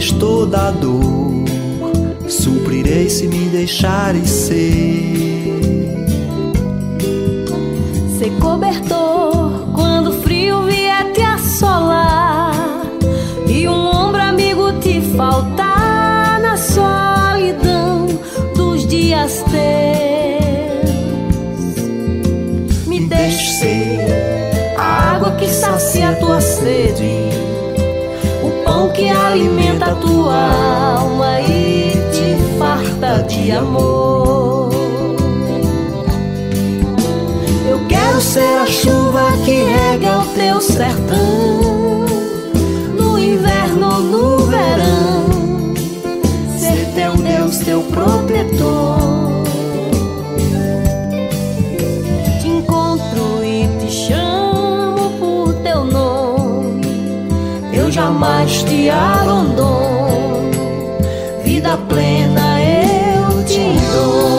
Vazio que restou da dor. Suprirei se me deixares ser. Ser cobertor quando o frio vier te assolar e um ombro amigo te faltar na solidão dos dias teus. Me deixe ser a água que sacia a tua sede, que alimenta tua alma e te farta de amor. Eu quero ser a chuva que rega o teu sertão, no inverno ou no verão, ser teu Deus, teu protetor. Jamais te abandono, vida plena eu te dou.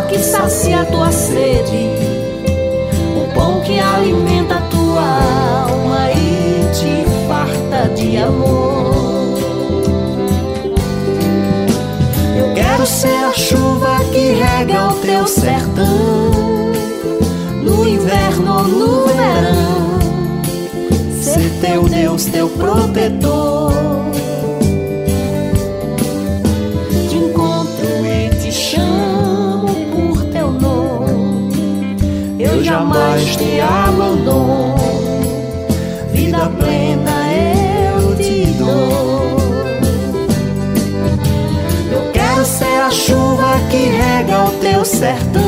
Água que sacia a tua sede, o pão que alimenta a tua alma e te farta de amor. Eu quero ser a chuva que rega o teu sertão no inverno ou no verão, ser teu Deus, teu protetor. Jamais te abandono, vida plena eu te dou. Eu quero ser a chuva que rega o teu sertão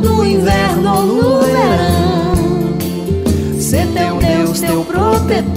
no inverno ou no verão, ser teu Deus, teu protetor.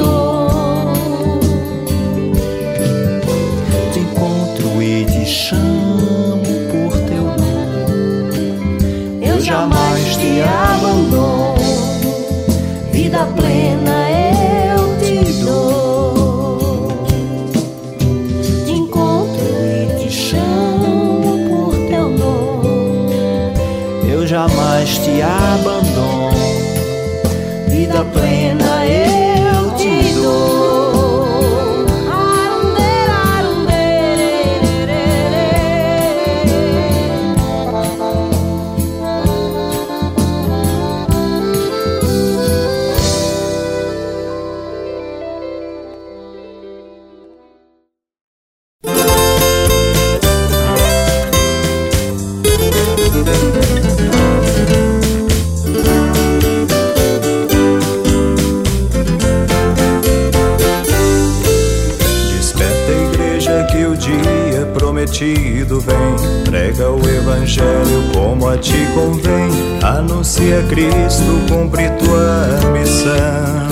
Prometido vem. Prega o evangelho como a ti convém. Anuncia Cristo, cumpre tua missão.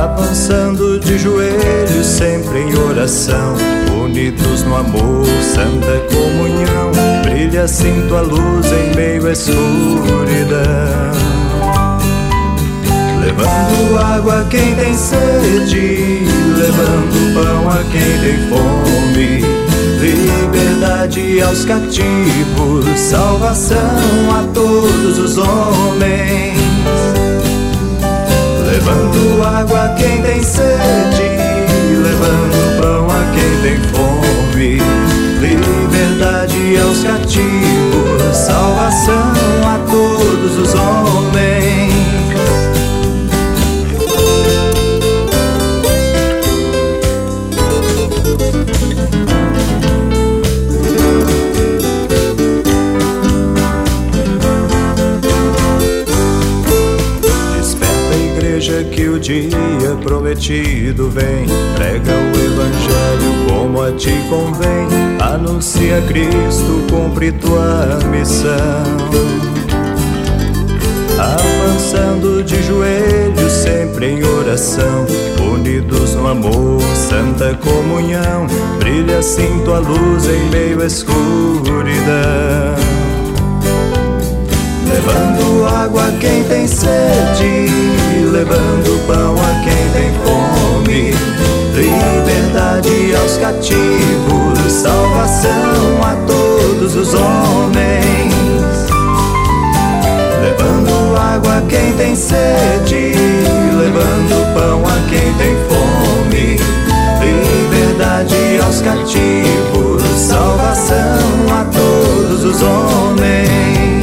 Avançando de joelhos, sempre em oração. Unidos no amor, santa comunhão. Brilha assim tua luz em meio à escuridão. Levando água a quem tem sede, levando pão a quem tem fome, liberdade aos cativos, salvação a todos os homens. Levando água a quem tem sede, levando pão a quem tem fome, liberdade aos cativos, salvação tua missão. Avançando de joelhos, sempre em oração. Unidos no amor, santa comunhão. Brilha assim tua luz em meio à escuridão. Levando água a quem tem sede, levando pão a quem tem fome, liberdade aos cativos, salvação tem sede, levando pão a quem tem fome, liberdade aos cativos, salvação a todos os homens.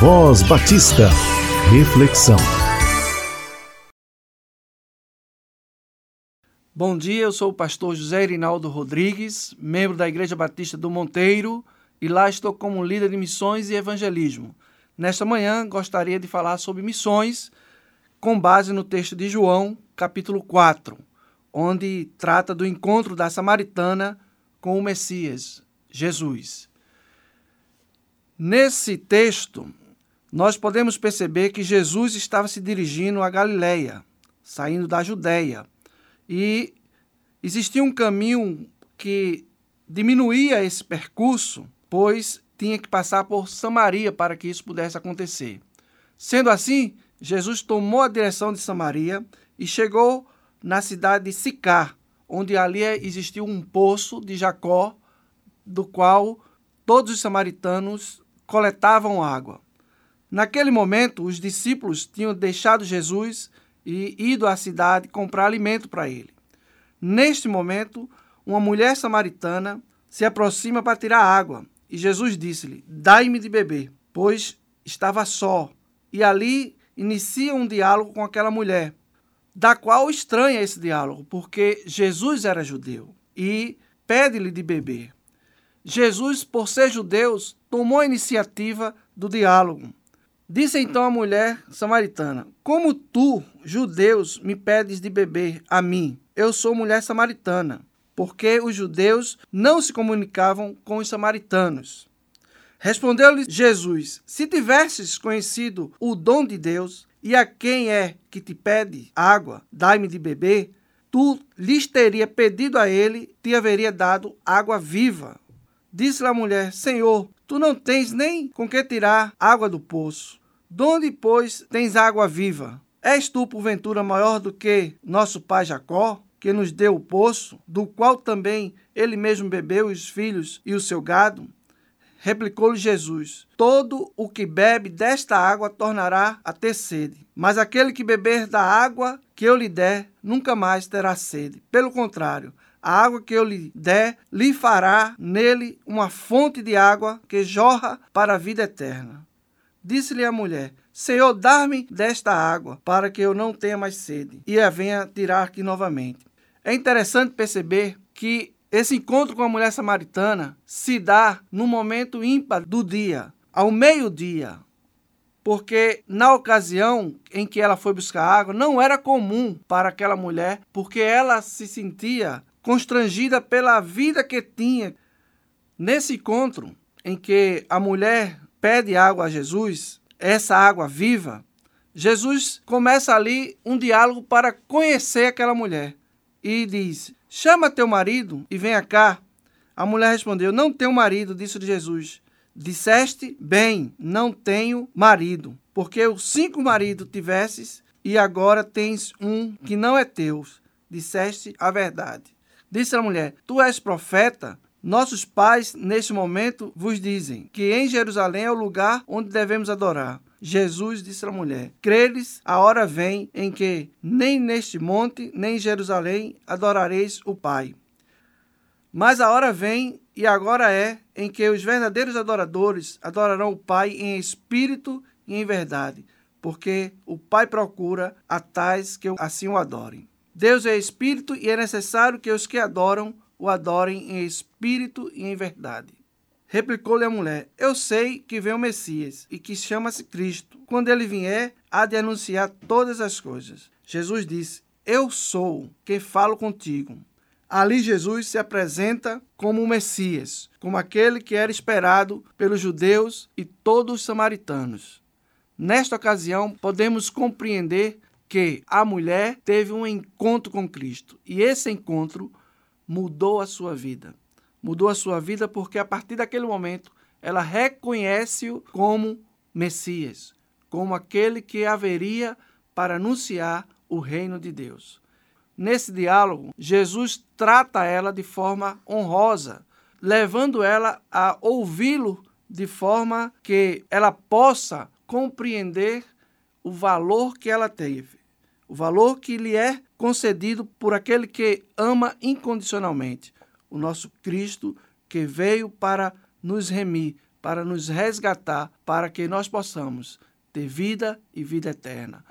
Voz Batista. Reflexão. Bom dia, eu sou o pastor José Irinaldo Rodrigues, membro da Igreja Batista do Monteiro, e lá estou como líder de missões e evangelismo. Nesta manhã gostaria de falar sobre missões com base no texto de João, capítulo 4, onde trata do encontro da samaritana com o Messias, Jesus. Nesse texto, nós podemos perceber que Jesus estava se dirigindo a Galiléia, saindo da Judéia, e existia um caminho que diminuía esse percurso, pois tinha que passar por Samaria para que isso pudesse acontecer. Sendo assim, Jesus tomou a direção de Samaria e chegou na cidade de Sicar, onde ali existia um poço de Jacó, do qual todos os samaritanos coletavam água. Naquele momento, os discípulos tinham deixado Jesus e ido à cidade comprar alimento para ele. Neste momento, uma mulher samaritana se aproxima para tirar água e Jesus disse-lhe: Dai-me de beber, pois estava só. E ali inicia um diálogo com aquela mulher, da qual estranha esse diálogo, porque Jesus era judeu e pede-lhe de beber. Jesus, por ser judeu, tomou a iniciativa do diálogo. Disse então a mulher samaritana: Como tu, judeus, me pedes de beber a mim? Eu sou mulher samaritana. Porque os judeus não se comunicavam com os samaritanos. Respondeu-lhe Jesus: Se tivesses conhecido o dom de Deus, e a quem é que te pede água, dai-me de beber, tu lhes teria pedido a ele, te haveria dado água viva. Disse-lhe a mulher: Senhor, tu não tens nem com que tirar água do poço. Donde, pois, tens água viva? És tu, porventura, maior do que nosso pai Jacó, que nos deu o poço, do qual também ele mesmo bebeu os filhos e o seu gado? Replicou-lhe Jesus: Todo o que bebe desta água tornará a ter sede, mas aquele que beber da água que eu lhe der nunca mais terá sede. Pelo contrário, a água que eu lhe der lhe fará nele uma fonte de água que jorra para a vida eterna. Disse-lhe a mulher: Senhor, dá-me desta água, para que eu não tenha mais sede, e a venha tirar aqui novamente. É interessante perceber que esse encontro com a mulher samaritana se dá no momento ímpar do dia, ao meio-dia. Porque na ocasião em que ela foi buscar água, não era comum para aquela mulher, porque ela se sentia constrangida pela vida que tinha. Nesse encontro em que a mulher pede água a Jesus, essa água viva, Jesus começa ali um diálogo para conhecer aquela mulher e diz: Chama teu marido e venha cá. A mulher respondeu: Não tenho marido, disse Jesus. Disseste bem, não tenho marido, porque os cinco maridos tivesses e agora tens um que não é teu. Disseste a verdade. Disse a mulher: Tu és profeta? Nossos pais, neste momento, vos dizem que em Jerusalém é o lugar onde devemos adorar. Jesus disse à mulher: Credes, a hora vem em que nem neste monte, nem em Jerusalém adorareis o Pai. Mas a hora vem, e agora é, em que os verdadeiros adoradores adorarão o Pai em espírito e em verdade, porque o Pai procura a tais que assim o adorem. Deus é espírito e é necessário que os que adoram o adorem em espírito e em verdade. Replicou-lhe a mulher: Eu sei que vem o Messias e que chama-se Cristo. Quando ele vier, há de anunciar todas as coisas. Jesus disse: Eu sou quem falo contigo. Ali Jesus se apresenta como o Messias, como aquele que era esperado pelos judeus e todos os samaritanos. Nesta ocasião, podemos compreender que a mulher teve um encontro com Cristo. E esse encontro mudou a sua vida. Mudou a sua vida porque a partir daquele momento ela reconhece-o como Messias, como aquele que haveria para anunciar o reino de Deus. Nesse diálogo, Jesus trata ela de forma honrosa, levando ela a ouvi-lo de forma que ela possa compreender o valor que ela teve, o valor que lhe é concedido por aquele que ama incondicionalmente, o nosso Cristo que veio para nos remir, para nos resgatar, para que nós possamos ter vida e vida eterna.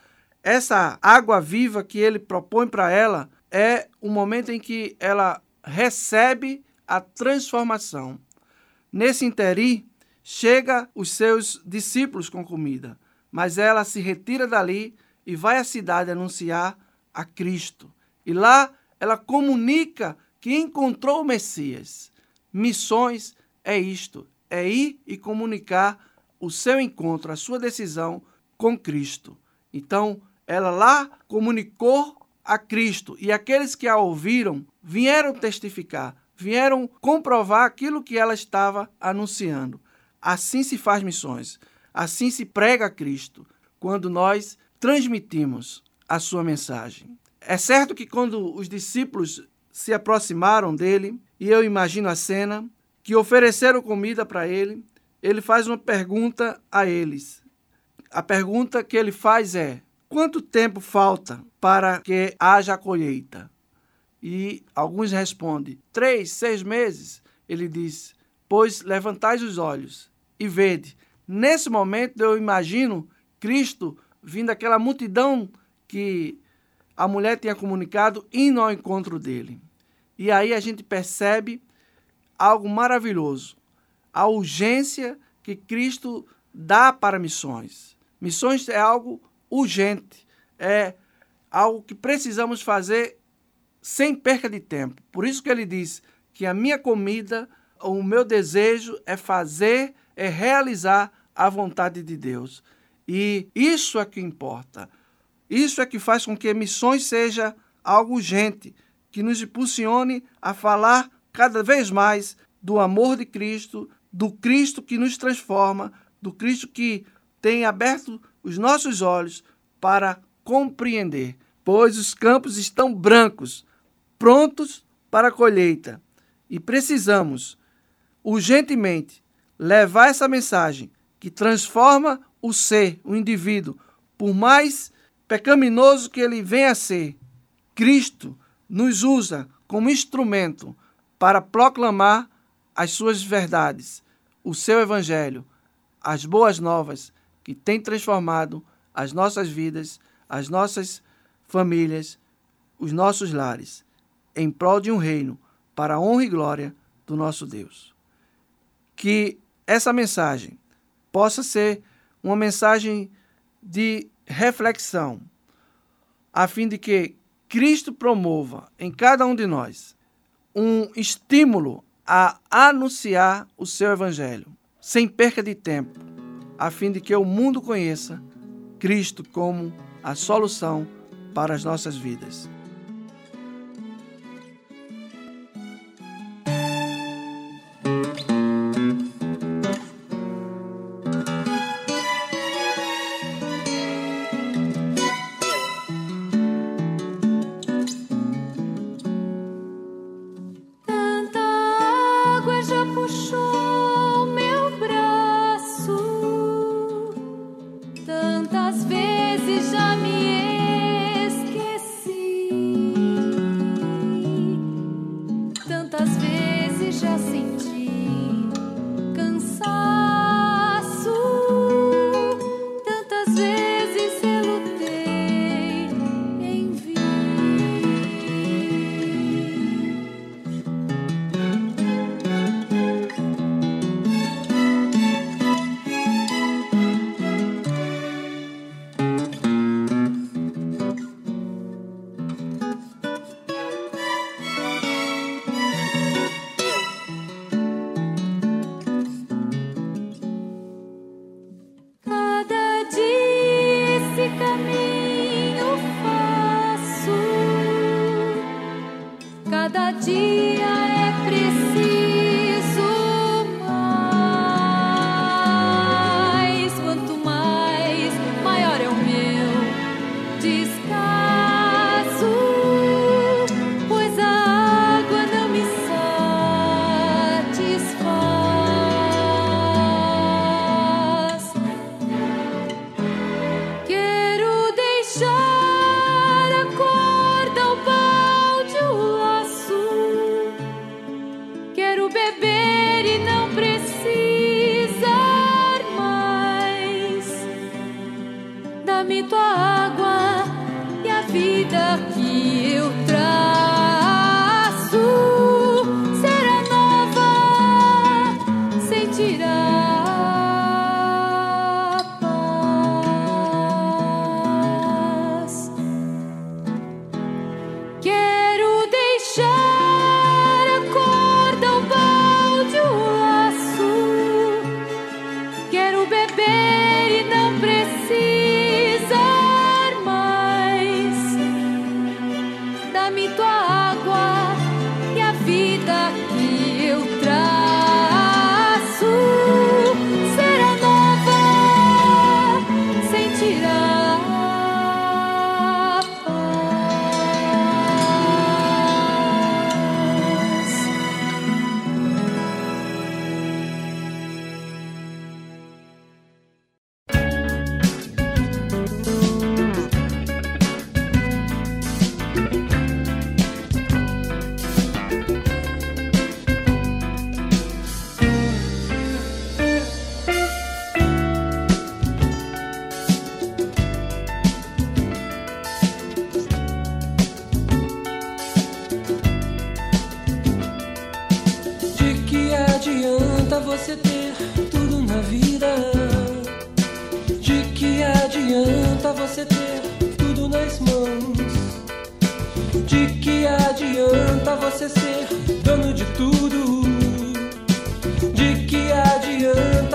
Essa água viva que ele propõe para ela é o momento em que ela recebe a transformação. Nesse interim, chega os seus discípulos com comida, mas ela se retira dali e vai à cidade anunciar a Cristo. E lá ela comunica que encontrou o Messias. Missões é isto: é ir e comunicar o seu encontro, a sua decisão com Cristo. Então, ela lá comunicou a Cristo e aqueles que a ouviram vieram testificar, vieram comprovar aquilo que ela estava anunciando. Assim se faz missões, assim se prega Cristo, quando nós transmitimos a sua mensagem. É certo que quando os discípulos se aproximaram dele e eu imagino a cena que ofereceram comida para ele. Ele faz uma pergunta a eles. A pergunta que ele faz é: quanto tempo falta para que haja a colheita? E alguns respondem: três, seis meses. Ele diz: pois levantais os olhos e vede. Nesse momento eu imagino Cristo vindo aquela multidão que a mulher tinha comunicado indo ao encontro dele. E aí a gente percebe algo maravilhoso: a urgência que Cristo dá para missões. Missões é algo urgente, é algo que precisamos fazer sem perca de tempo. Por isso que ele diz que a minha comida, o meu desejo é fazer, é realizar a vontade de Deus. E isso é que importa. Isso é que faz com que missões seja algo urgente que nos impulsione a falar cada vez mais do amor de Cristo, do Cristo que nos transforma, do Cristo que tem aberto os nossos olhos para compreender, pois os campos estão brancos, prontos para a colheita, e precisamos urgentemente levar essa mensagem que transforma o ser, o indivíduo, por mais pecaminoso que ele venha a ser. Cristo nos usa como instrumento para proclamar as suas verdades, o seu evangelho, as boas novas que tem transformado as nossas vidas, as nossas famílias, os nossos lares, em prol de um reino para a honra e glória do nosso Deus. Que essa mensagem possa ser uma mensagem de reflexão, a fim de que Cristo promova em cada um de nós um estímulo a anunciar o seu evangelho, sem perca de tempo, a fim de que o mundo conheça Cristo como a solução para as nossas vidas.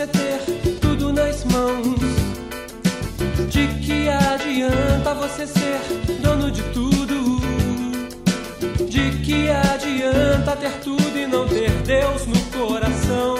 você ter tudo nas mãos? De que adianta você ser dono de tudo? De que adianta ter tudo e não ter Deus no coração?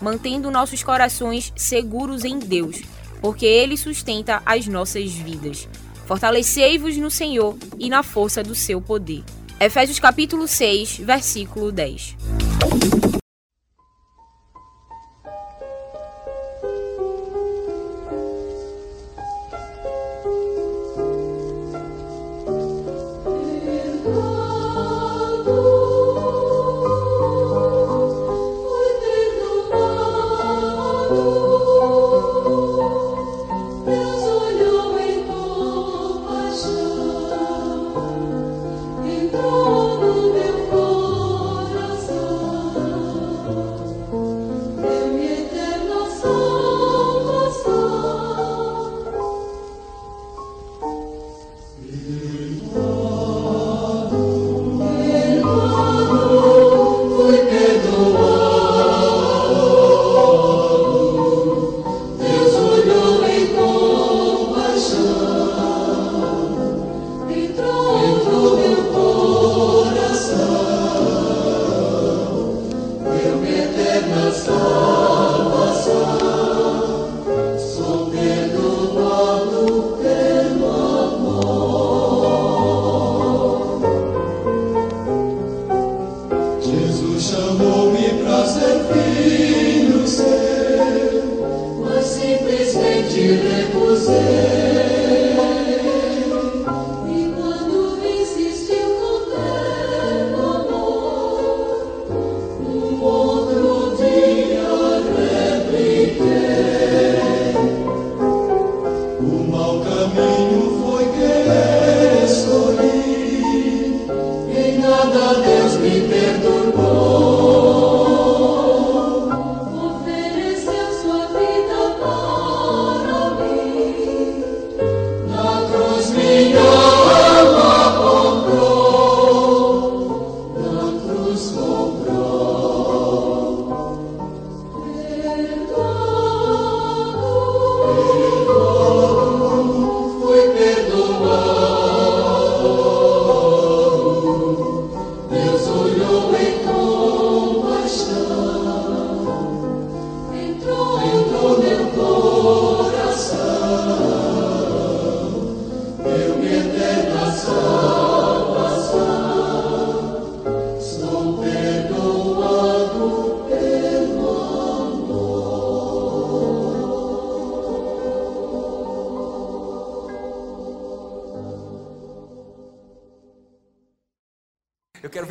mantendo nossos corações seguros em Deus, porque Ele sustenta as nossas vidas. Fortalecei-vos no Senhor e na força do seu poder. Efésios capítulo 6, versículo 10. Simplesmente recusei.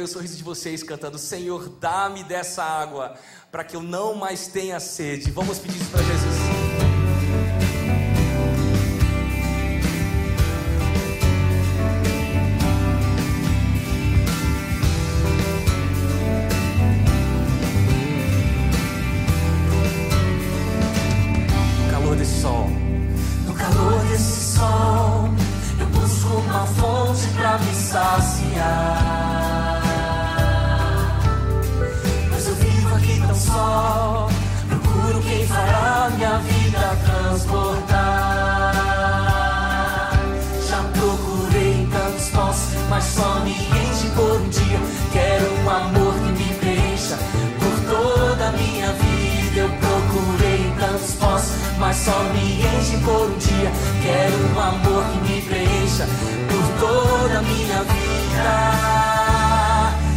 o sorriso de vocês cantando: Senhor, dá-me dessa água para que eu não mais tenha sede. Vamos pedir isso para Jesus.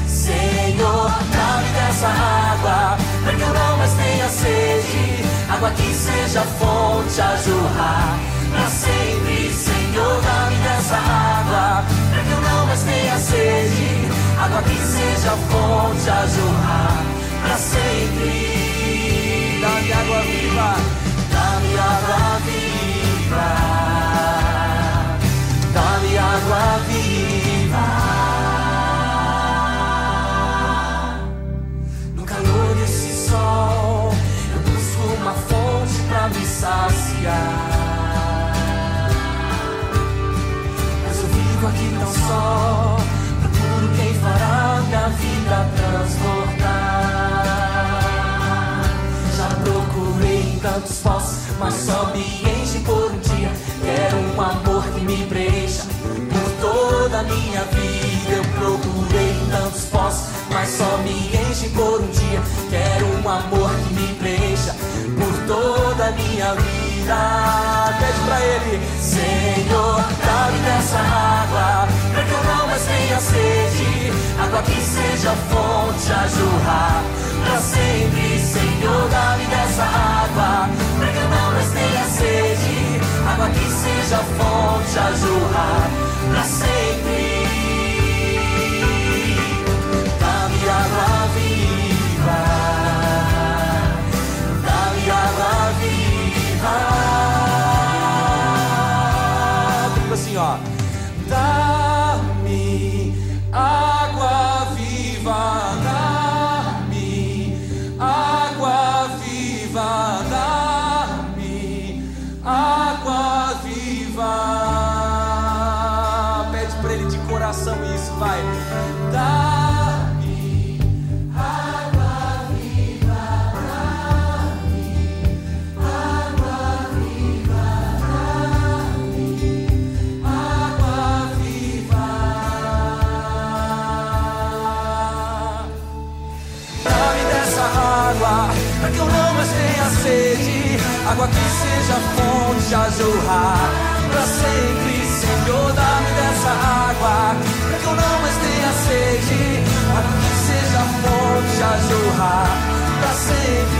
Senhor, dá-me dessa água, para que eu não mais tenha sede. Água que seja fonte a jorrar para sempre. Senhor, dá-me dessa água, para que eu não mais tenha sede. Água que seja fonte a jorrar para sempre. Dá-me água viva, dá-me água viva. só me enche por um dia. Quero um amor que me preencha por toda a minha vida. Pede pra ele, Senhor, dá-me dessa água, pra que eu não mais tenha sede. Água que seja fonte a jorrar pra sempre. Senhor, dá-me dessa água, pra que eu não mais tenha sede. mas tenha sede, água que seja fonte a jorrar. Para sempre, Senhor, dá-me dessa água, para que eu não mais tenha sede, água que seja fonte a jorrar. Para sempre.